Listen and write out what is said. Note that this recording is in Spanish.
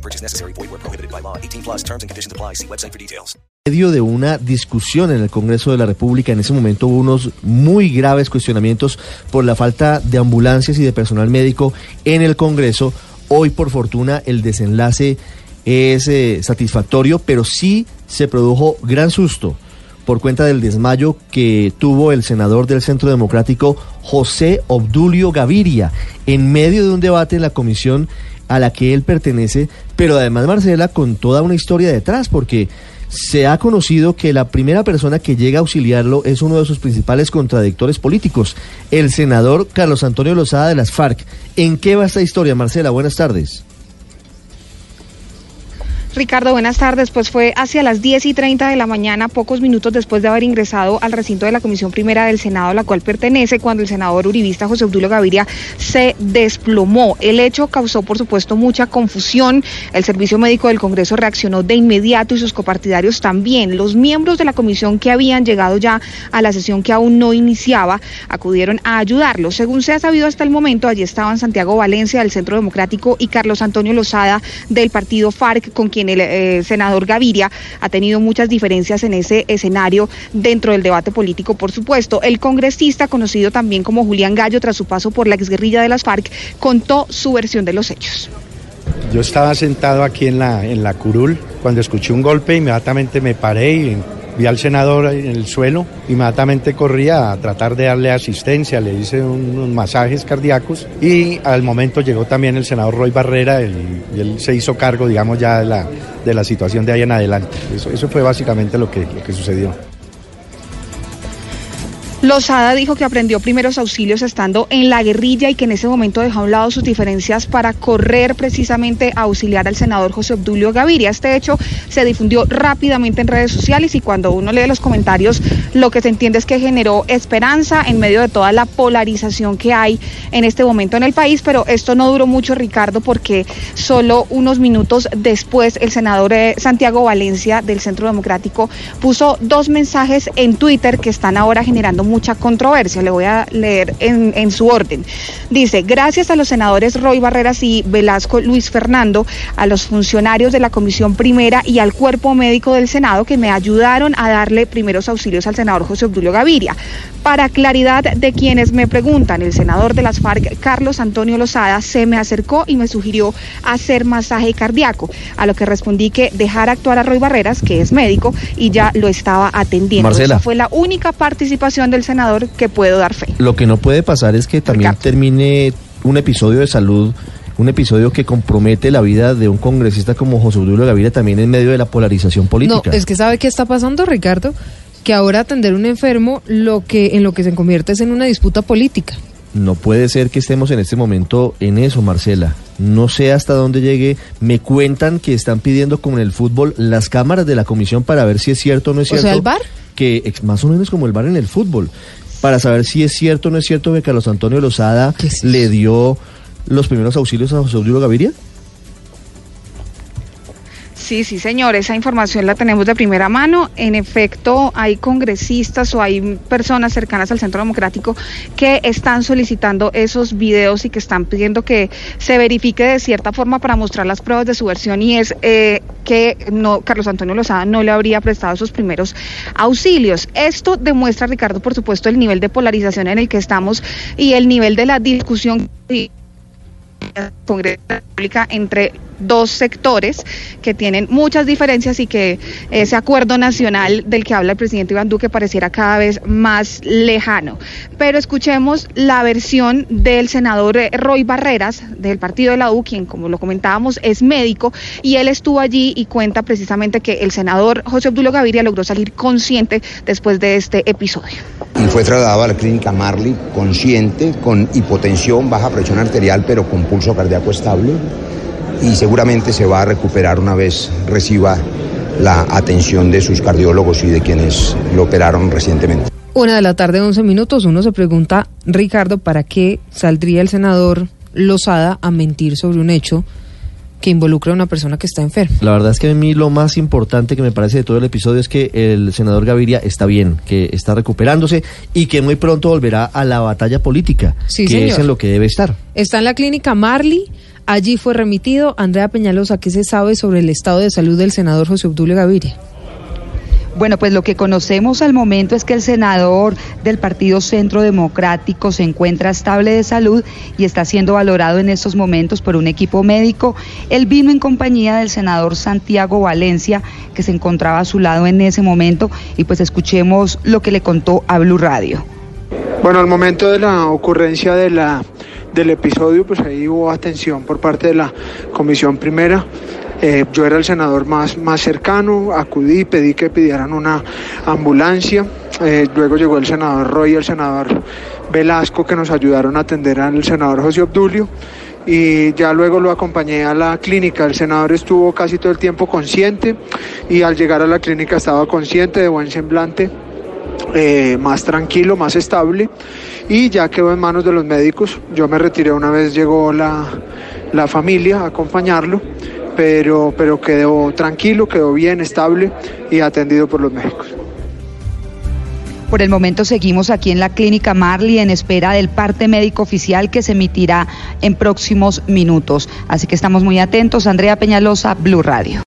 No purchase necessary. Void where prohibited by law. 18 plus terms and conditions apply. See website for details. En medio de una discusión en el Congreso de la República, en ese momento hubo unos muy graves cuestionamientos por la falta de ambulancias y de personal médico en el Congreso. Hoy, por fortuna, el desenlace es eh, satisfactorio, pero sí se produjo gran susto por cuenta del desmayo que tuvo el senador del Centro Democrático, José Obdulio Gaviria, en medio de un debate en la comisión a la que él pertenece, pero además Marcela con toda una historia detrás, porque se ha conocido que la primera persona que llega a auxiliarlo es uno de sus principales contradictores políticos, el senador Carlos Antonio Lozada de las FARC. ¿En qué va esta historia, Marcela? Buenas tardes. Ricardo, buenas tardes. Pues fue hacia las 10 y 30 de la mañana, pocos minutos después de haber ingresado al recinto de la Comisión Primera del Senado, a la cual pertenece, cuando el senador uribista José Obdulio Gaviria se desplomó. El hecho causó, por supuesto, mucha confusión. El Servicio Médico del Congreso reaccionó de inmediato y sus copartidarios también. Los miembros de la comisión que habían llegado ya a la sesión que aún no iniciaba acudieron a ayudarlo. Según se ha sabido hasta el momento, allí estaban Santiago Valencia del Centro Democrático y Carlos Antonio Lozada del partido FARC, con quien el eh, senador Gaviria ha tenido muchas diferencias en ese escenario dentro del debate político, por supuesto. El congresista, conocido también como Julián Gallo, tras su paso por la exguerrilla de las FARC, contó su versión de los hechos. Yo estaba sentado aquí en la, en la curul cuando escuché un golpe, inmediatamente me paré y vi al senador en el suelo, inmediatamente corría a tratar de darle asistencia, le hice unos masajes cardíacos y al momento llegó también el senador Roy Barrera y, y él se hizo cargo, digamos, ya de la, de la situación de ahí en adelante. Eso, eso fue básicamente lo que, lo que sucedió. Lozada dijo que aprendió primeros auxilios estando en la guerrilla y que en ese momento dejó a un lado sus diferencias para correr precisamente a auxiliar al senador José Obdulio Gaviria. Este hecho se difundió rápidamente en redes sociales y cuando uno lee los comentarios lo que se entiende es que generó esperanza en medio de toda la polarización que hay en este momento en el país, pero esto no duró mucho Ricardo porque solo unos minutos después el senador eh, Santiago Valencia del Centro Democrático puso dos mensajes en Twitter que están ahora generando mucha controversia. Le voy a leer en, en, su orden. Dice, gracias a los senadores Roy Barreras y Velasco Luis Fernando, a los funcionarios de la Comisión Primera y al cuerpo médico del Senado que me ayudaron a darle primeros auxilios al senador José Obdulio Gaviria. Para claridad de quienes me preguntan, el senador de las FARC, Carlos Antonio Lozada, se me acercó y me sugirió hacer masaje cardíaco, a lo que respondí que dejar actuar a Roy Barreras, que es médico, y ya lo estaba atendiendo. Marcela. Esa fue la única participación del senador que puedo dar fe. Lo que no puede pasar es que también Ricardo. termine un episodio de salud, un episodio que compromete la vida de un congresista como José Obdulio Gaviria también en medio de la polarización No, política. es que sabe qué está pasando, Ricardo, que ahora atender un enfermo lo que en lo que se convierte es en una disputa política. No puede ser que estemos en este momento en eso, Marcela. No sé hasta dónde llegue. Me cuentan que están pidiendo, como en el fútbol, las cámaras de la comisión para ver si es cierto o no es O sea, cierto. ¿el VAR? Que más o menos como el bar en el fútbol. Para saber si es cierto o no es cierto que Carlos Antonio Lozada le dio los primeros auxilios a José Obdulio Gaviria. Sí, sí, señor, esa información la tenemos de primera mano. En efecto, hay congresistas o hay personas cercanas al Centro Democrático que están solicitando esos videos y que están pidiendo que se verifique de cierta forma para mostrar las pruebas de su versión y es eh, que Carlos Antonio Lozada no le habría prestado esos primeros auxilios. Esto demuestra, Ricardo, por supuesto, el nivel de polarización en el que estamos y el nivel de la discusión Congreso de la República entre dos sectores que tienen muchas diferencias y que ese acuerdo nacional del que habla el presidente Iván Duque pareciera cada vez más lejano. Pero escuchemos la versión del senador eh, Roy Barreras del partido de la U, quien como lo comentábamos es médico y él estuvo allí y cuenta precisamente que el senador José Obdulio Gaviria logró salir consciente después de este episodio. y fue trasladado a la clínica Marley consciente, con hipotensión, baja presión arterial, pero con pulso cardíaco estable y seguramente se va a recuperar una vez reciba la atención de sus cardiólogos y de quienes lo operaron recientemente. Una de la tarde, 11 minutos. Uno se pregunta, Ricardo, ¿para qué saldría el senador Lozada a mentir sobre un hecho que involucra a una persona que está enferma? La verdad es que a mí lo más importante que me parece de todo el episodio es que el senador Gaviria está bien, que está recuperándose y que muy pronto volverá a la batalla política, Sí, que señor. es en lo que debe estar. Está en la clínica Marley. Allí fue remitido. Andrea Peñalosa, ¿qué se sabe sobre el estado de salud del senador José Obdulio Gaviria? Bueno, pues lo que conocemos al momento es que el senador del Partido Centro Democrático se encuentra estable de salud y está siendo valorado en estos momentos por un equipo médico. Él vino en compañía del senador Santiago Valencia, que se encontraba a su lado en ese momento, y pues escuchemos lo que le contó a Blue Radio. Bueno, al momento de la ocurrencia de la, del episodio, pues ahí hubo atención por parte de la comisión primera. Eh, yo era el senador más, más cercano, acudí, pedí que pidieran una ambulancia. Eh, luego llegó el senador Roy y el senador Velasco que nos ayudaron a atender al senador José Obdulio. Y ya luego lo acompañé a la clínica. El senador estuvo casi todo el tiempo consciente y al llegar a la clínica estaba consciente, de buen semblante eh, más tranquilo, más estable y ya quedó en manos de los médicos. Yo me retiré una vez llegó la, la familia a acompañarlo, pero, pero quedó tranquilo, quedó bien, estable y atendido por los médicos. Por el momento seguimos aquí en la clínica Marley en espera del parte médico oficial que se emitirá en próximos minutos. Así que estamos muy atentos. Andrea Peñalosa, Blue Radio.